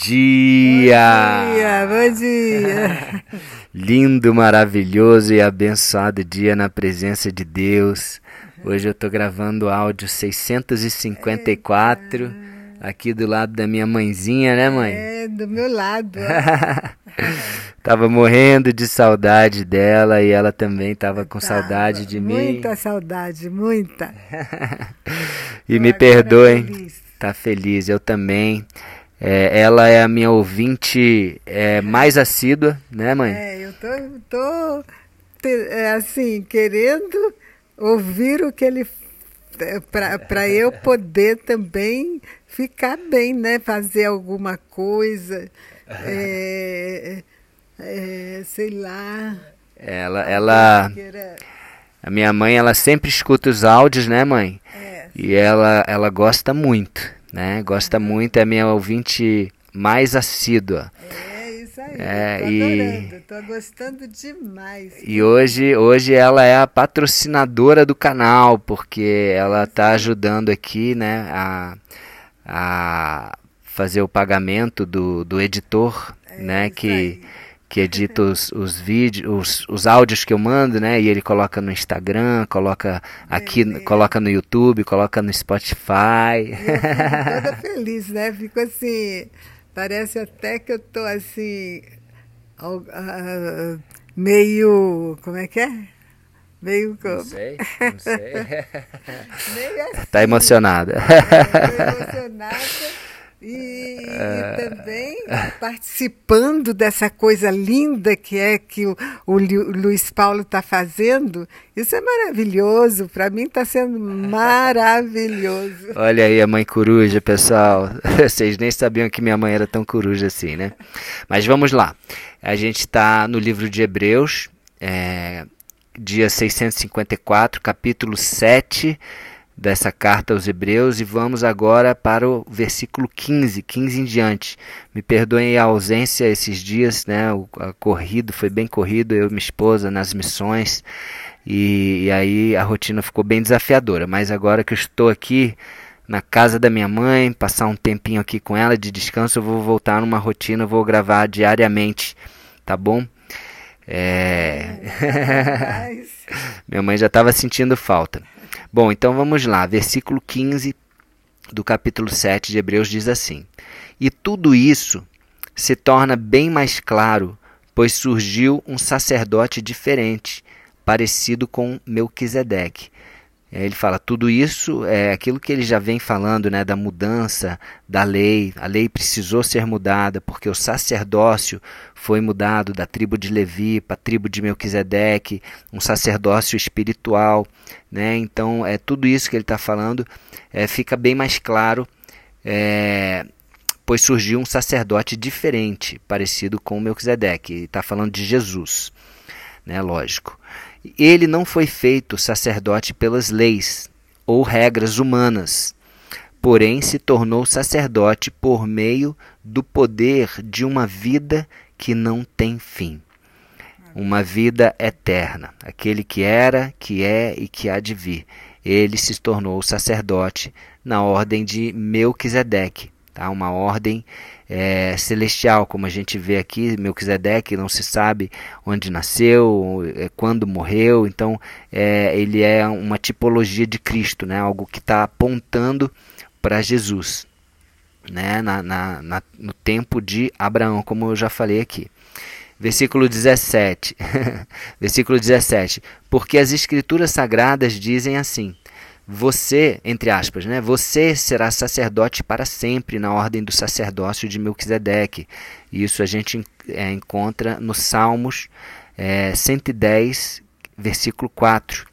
dia! Bom dia, bom dia! Lindo, maravilhoso e abençoado dia na presença de Deus. Hoje eu tô gravando o áudio 654 Eita. aqui do lado da minha mãezinha, né, mãe? É, do meu lado. tava morrendo de saudade dela e ela também tava com tava, saudade de muita mim. Muita saudade, muita. e me perdoem. Feliz. Tá feliz, eu também. É, ela é a minha ouvinte é, mais assídua, né, mãe? É, eu tô, tô é, assim, querendo ouvir o que ele. É, Para eu poder também ficar bem, né? Fazer alguma coisa. É, é, sei lá. Ela. ela a minha mãe, ela sempre escuta os áudios, né, mãe? É. E ela, ela gosta muito né? Gosta muito, é minha ouvinte mais assídua. É isso aí. É, tô e... tô gostando demais. E hoje, hoje ela é a patrocinadora do canal, porque ela está ajudando aqui, né, a, a fazer o pagamento do, do editor, é né, que aí que edita os, os vídeos, os, os áudios que eu mando, né? E ele coloca no Instagram, coloca aqui, é, coloca no YouTube, coloca no Spotify. Eu fico toda feliz, né? Fico assim, parece até que eu tô assim, uh, meio, como é que é? Meio como? Não sei, não sei. meio assim, tá emocionada. É, emocionada. E, e, também participando dessa coisa linda que é que o, o Luiz Paulo está fazendo, isso é maravilhoso. Para mim está sendo maravilhoso. Olha aí a mãe coruja, pessoal. Vocês nem sabiam que minha mãe era tão coruja assim, né? Mas vamos lá. A gente está no livro de Hebreus, é, dia 654, capítulo 7 dessa carta aos Hebreus e vamos agora para o versículo 15, 15 em diante. Me perdoem a ausência esses dias, né? O corrido foi bem corrido, eu e minha esposa nas missões e, e aí a rotina ficou bem desafiadora. Mas agora que eu estou aqui na casa da minha mãe, passar um tempinho aqui com ela de descanso, eu vou voltar numa rotina, vou gravar diariamente, tá bom? É... Minha mãe já estava sentindo falta. Bom, então vamos lá. Versículo 15 do capítulo 7 de Hebreus diz assim: E tudo isso se torna bem mais claro, pois surgiu um sacerdote diferente, parecido com Melquisedeque ele fala tudo isso é aquilo que ele já vem falando, né, da mudança da lei. A lei precisou ser mudada porque o sacerdócio foi mudado da tribo de Levi para a tribo de Melquisedeque, um sacerdócio espiritual, né? Então é tudo isso que ele está falando é, fica bem mais claro, é, pois surgiu um sacerdote diferente, parecido com Melquisedeque. Está falando de Jesus, né? Lógico. Ele não foi feito sacerdote pelas leis ou regras humanas, porém se tornou sacerdote por meio do poder de uma vida que não tem fim. Uma vida eterna, aquele que era, que é e que há de vir. Ele se tornou sacerdote na ordem de Melquisedeque, tá? uma ordem é, celestial, como a gente vê aqui, Melquisedeque não se sabe onde nasceu, é, quando morreu, então é, ele é uma tipologia de Cristo, né? algo que está apontando para Jesus, né? Na, na, na, no tempo de Abraão, como eu já falei aqui. Versículo 17. Versículo 17. Porque as escrituras sagradas dizem assim: você, entre aspas, né, você será sacerdote para sempre na ordem do sacerdócio de Melquisedeque. Isso a gente é, encontra no Salmos é, 110, versículo 4,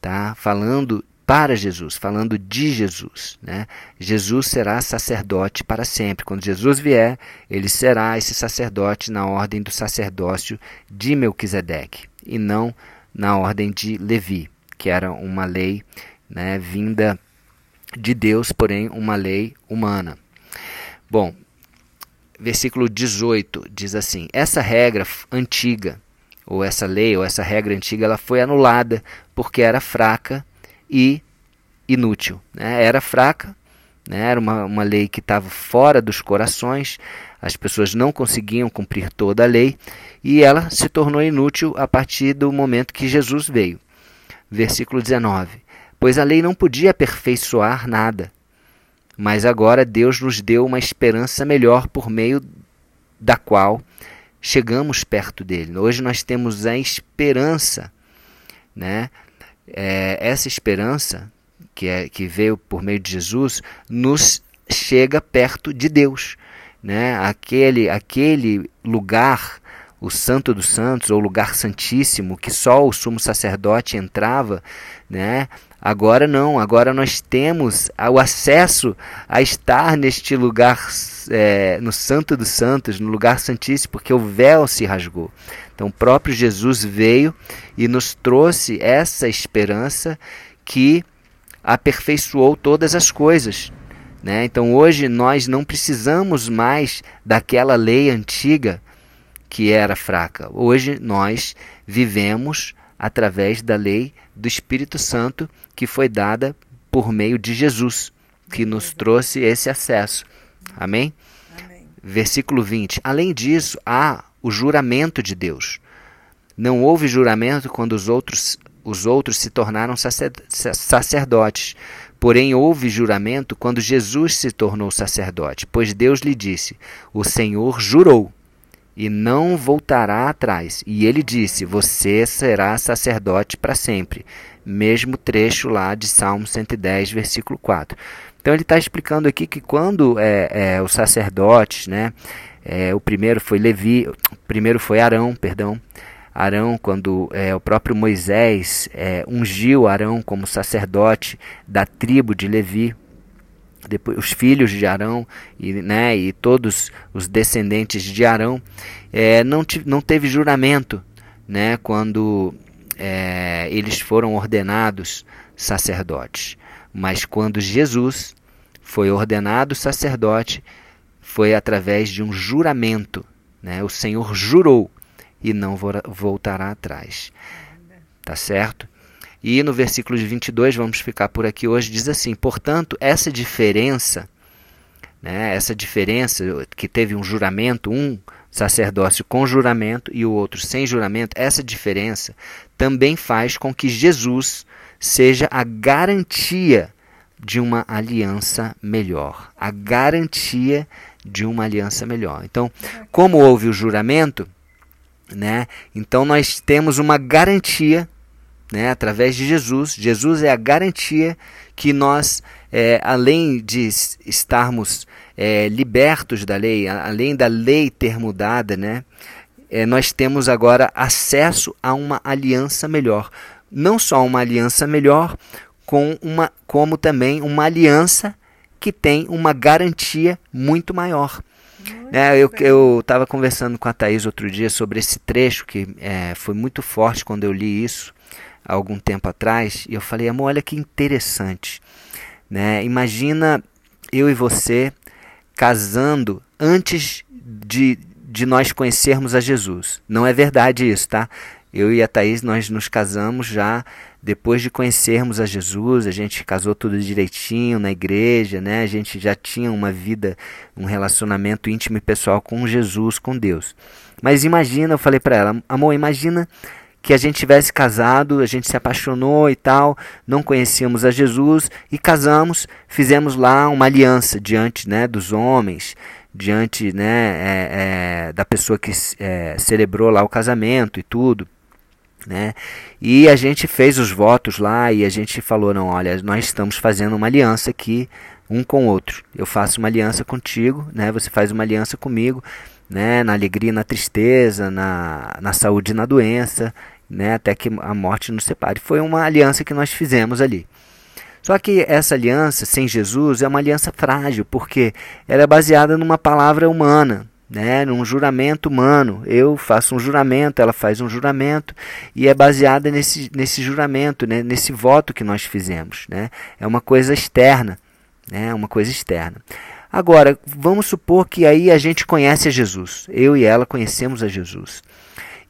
tá? falando para Jesus, falando de Jesus. Né? Jesus será sacerdote para sempre. Quando Jesus vier, ele será esse sacerdote na ordem do sacerdócio de Melquisedeque e não na ordem de Levi, que era uma lei né, vinda de Deus, porém uma lei humana. Bom, versículo 18 diz assim: Essa regra antiga, ou essa lei, ou essa regra antiga, ela foi anulada porque era fraca e inútil. Né? Era fraca, né? era uma, uma lei que estava fora dos corações, as pessoas não conseguiam cumprir toda a lei e ela se tornou inútil a partir do momento que Jesus veio. Versículo 19: Pois a lei não podia aperfeiçoar nada, mas agora Deus nos deu uma esperança melhor por meio da qual chegamos perto dele. Hoje nós temos a esperança, né? É, essa esperança que, é, que veio por meio de Jesus nos chega perto de Deus, né? Aquele aquele lugar o Santo dos Santos, ou lugar santíssimo, que só o sumo sacerdote entrava, né? Agora não, agora nós temos o acesso a estar neste lugar, é, no Santo dos Santos, no lugar santíssimo, porque o véu se rasgou. Então, o próprio Jesus veio e nos trouxe essa esperança que aperfeiçoou todas as coisas. Né? Então, hoje nós não precisamos mais daquela lei antiga que era fraca. Hoje nós vivemos através da lei do Espírito Santo que foi dada por meio de Jesus, que nos trouxe esse acesso. Amém? Amém? Versículo 20. Além disso, há o juramento de Deus. Não houve juramento quando os outros, os outros se tornaram sacerdotes. Porém, houve juramento quando Jesus se tornou sacerdote, pois Deus lhe disse: O Senhor jurou e não voltará atrás. E ele disse: Você será sacerdote para sempre. Mesmo trecho lá de Salmo 110, versículo 4. Então ele está explicando aqui que quando é, é, os sacerdotes, né, é, o primeiro foi Levi, o primeiro foi Arão, perdão, Arão, quando é, o próprio Moisés é, ungiu Arão como sacerdote da tribo de Levi, depois os filhos de Arão e, né, e todos os descendentes de Arão, é, não, não teve juramento né, quando é, eles foram ordenados sacerdotes. Mas quando Jesus foi ordenado sacerdote, foi através de um juramento. Né? O Senhor jurou e não voltará atrás. Tá certo? E no versículo de 22, vamos ficar por aqui hoje, diz assim: portanto, essa diferença, né, essa diferença que teve um juramento, um sacerdócio com juramento e o outro sem juramento, essa diferença também faz com que Jesus seja a garantia de uma aliança melhor. A garantia de uma aliança melhor. Então, como houve o juramento, né? Então nós temos uma garantia né, através de Jesus. Jesus é a garantia que nós, é, além de estarmos é, libertos da lei, além da lei ter mudada, né, é, nós temos agora acesso a uma aliança melhor. Não só uma aliança melhor, com uma, como também uma aliança que tem uma garantia muito maior. É, eu estava conversando com a Thaís outro dia sobre esse trecho que é, foi muito forte quando eu li isso há algum tempo atrás, e eu falei, amor, olha que interessante. Né? Imagina eu e você casando antes de, de nós conhecermos a Jesus. Não é verdade isso, tá? Eu e a Thaís, nós nos casamos já depois de conhecermos a Jesus, a gente casou tudo direitinho na igreja, né? A gente já tinha uma vida, um relacionamento íntimo e pessoal com Jesus, com Deus. Mas imagina, eu falei para ela, amor, imagina que a gente tivesse casado, a gente se apaixonou e tal, não conhecíamos a Jesus e casamos, fizemos lá uma aliança diante né, dos homens, diante né, é, é, da pessoa que é, celebrou lá o casamento e tudo. Né? E a gente fez os votos lá e a gente falou: não, olha, nós estamos fazendo uma aliança aqui um com o outro. Eu faço uma aliança contigo, né? você faz uma aliança comigo né, na alegria na tristeza, na, na saúde e na doença, né, até que a morte nos separe. Foi uma aliança que nós fizemos ali. Só que essa aliança sem Jesus é uma aliança frágil, porque ela é baseada numa palavra humana, né, num juramento humano. Eu faço um juramento, ela faz um juramento, e é baseada nesse, nesse juramento, né, nesse voto que nós fizemos. Né. É uma coisa externa, né, uma coisa externa. Agora, vamos supor que aí a gente conhece a Jesus. Eu e ela conhecemos a Jesus.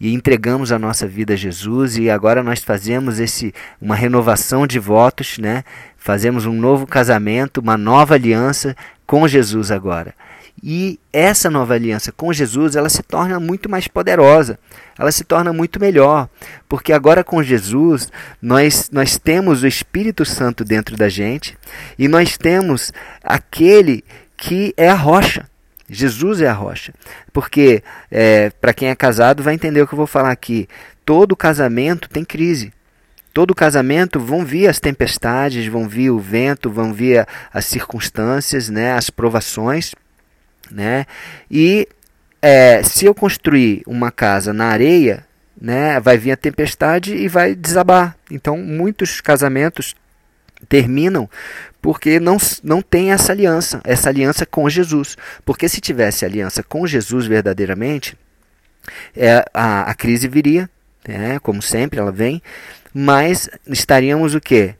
E entregamos a nossa vida a Jesus e agora nós fazemos esse uma renovação de votos, né? Fazemos um novo casamento, uma nova aliança com Jesus agora. E essa nova aliança com Jesus, ela se torna muito mais poderosa, ela se torna muito melhor, porque agora com Jesus nós, nós temos o Espírito Santo dentro da gente e nós temos aquele que é a rocha. Jesus é a rocha. Porque, é, para quem é casado, vai entender o que eu vou falar aqui. Todo casamento tem crise. Todo casamento vão vir as tempestades, vão vir o vento, vão vir as circunstâncias, né, as provações né? E é, se eu construir uma casa na areia, né, vai vir a tempestade e vai desabar. Então, muitos casamentos terminam porque não, não tem essa aliança, essa aliança com Jesus. Porque se tivesse aliança com Jesus verdadeiramente, é, a, a crise viria, né, como sempre ela vem, mas estaríamos o quê?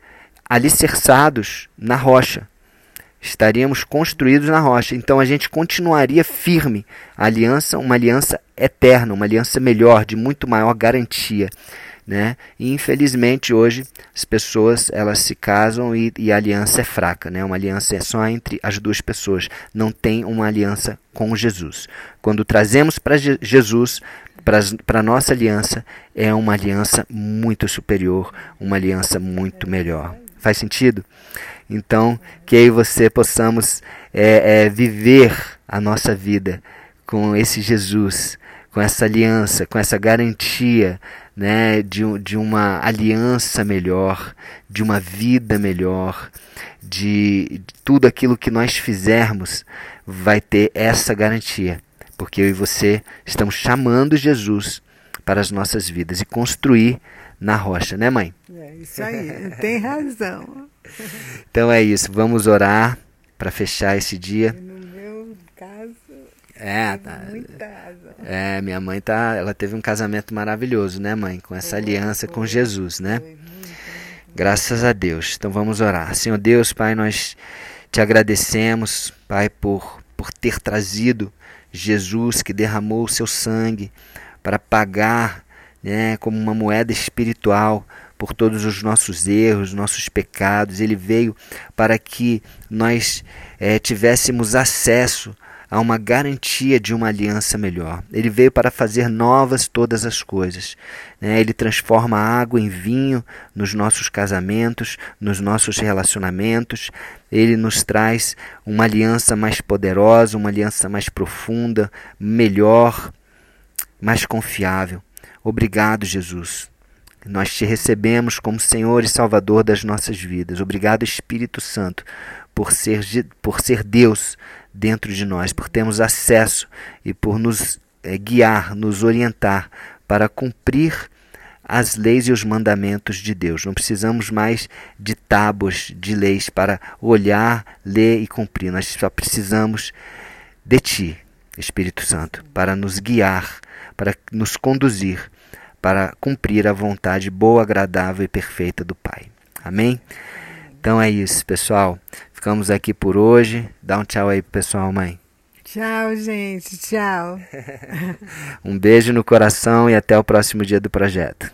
Alicerçados na rocha, estaríamos construídos na rocha. Então a gente continuaria firme. A aliança, uma aliança eterna, uma aliança melhor, de muito maior garantia. Né? E infelizmente hoje as pessoas elas se casam e, e, a aliança é fraca, né? Uma aliança é só entre as duas pessoas, não tem uma aliança com Jesus. Quando trazemos para Jesus, para a nossa aliança, é uma aliança muito superior, uma aliança muito melhor. Faz sentido? Então, que e você possamos é, é, viver a nossa vida com esse Jesus, com essa aliança, com essa garantia né, de, de uma aliança melhor, de uma vida melhor, de, de tudo aquilo que nós fizermos vai ter essa garantia. Porque eu e você estamos chamando Jesus para as nossas vidas e construir na rocha, né, mãe? É isso aí, tem razão. Então é isso, vamos orar para fechar esse dia. É, tá. É, minha mãe tá, ela teve um casamento maravilhoso, né, mãe, com essa aliança com Jesus, né? Graças a Deus. Então vamos orar. Senhor Deus, Pai, nós te agradecemos, Pai, por por ter trazido Jesus que derramou o seu sangue para pagar, né, como uma moeda espiritual por todos os nossos erros, nossos pecados. Ele veio para que nós é, tivéssemos acesso a uma garantia de uma aliança melhor. Ele veio para fazer novas todas as coisas. Né? Ele transforma água em vinho nos nossos casamentos, nos nossos relacionamentos. Ele nos traz uma aliança mais poderosa, uma aliança mais profunda, melhor, mais confiável. Obrigado, Jesus. Nós te recebemos como Senhor e Salvador das nossas vidas. Obrigado, Espírito Santo, por ser, por ser Deus dentro de nós, por termos acesso e por nos é, guiar, nos orientar para cumprir as leis e os mandamentos de Deus. Não precisamos mais de tábuas de leis para olhar, ler e cumprir. Nós só precisamos de Ti, Espírito Santo, para nos guiar, para nos conduzir para cumprir a vontade boa, agradável e perfeita do Pai. Amém? Então é isso, pessoal. Ficamos aqui por hoje. Dá um tchau aí pro pessoal, mãe. Tchau, gente. Tchau. um beijo no coração e até o próximo dia do projeto.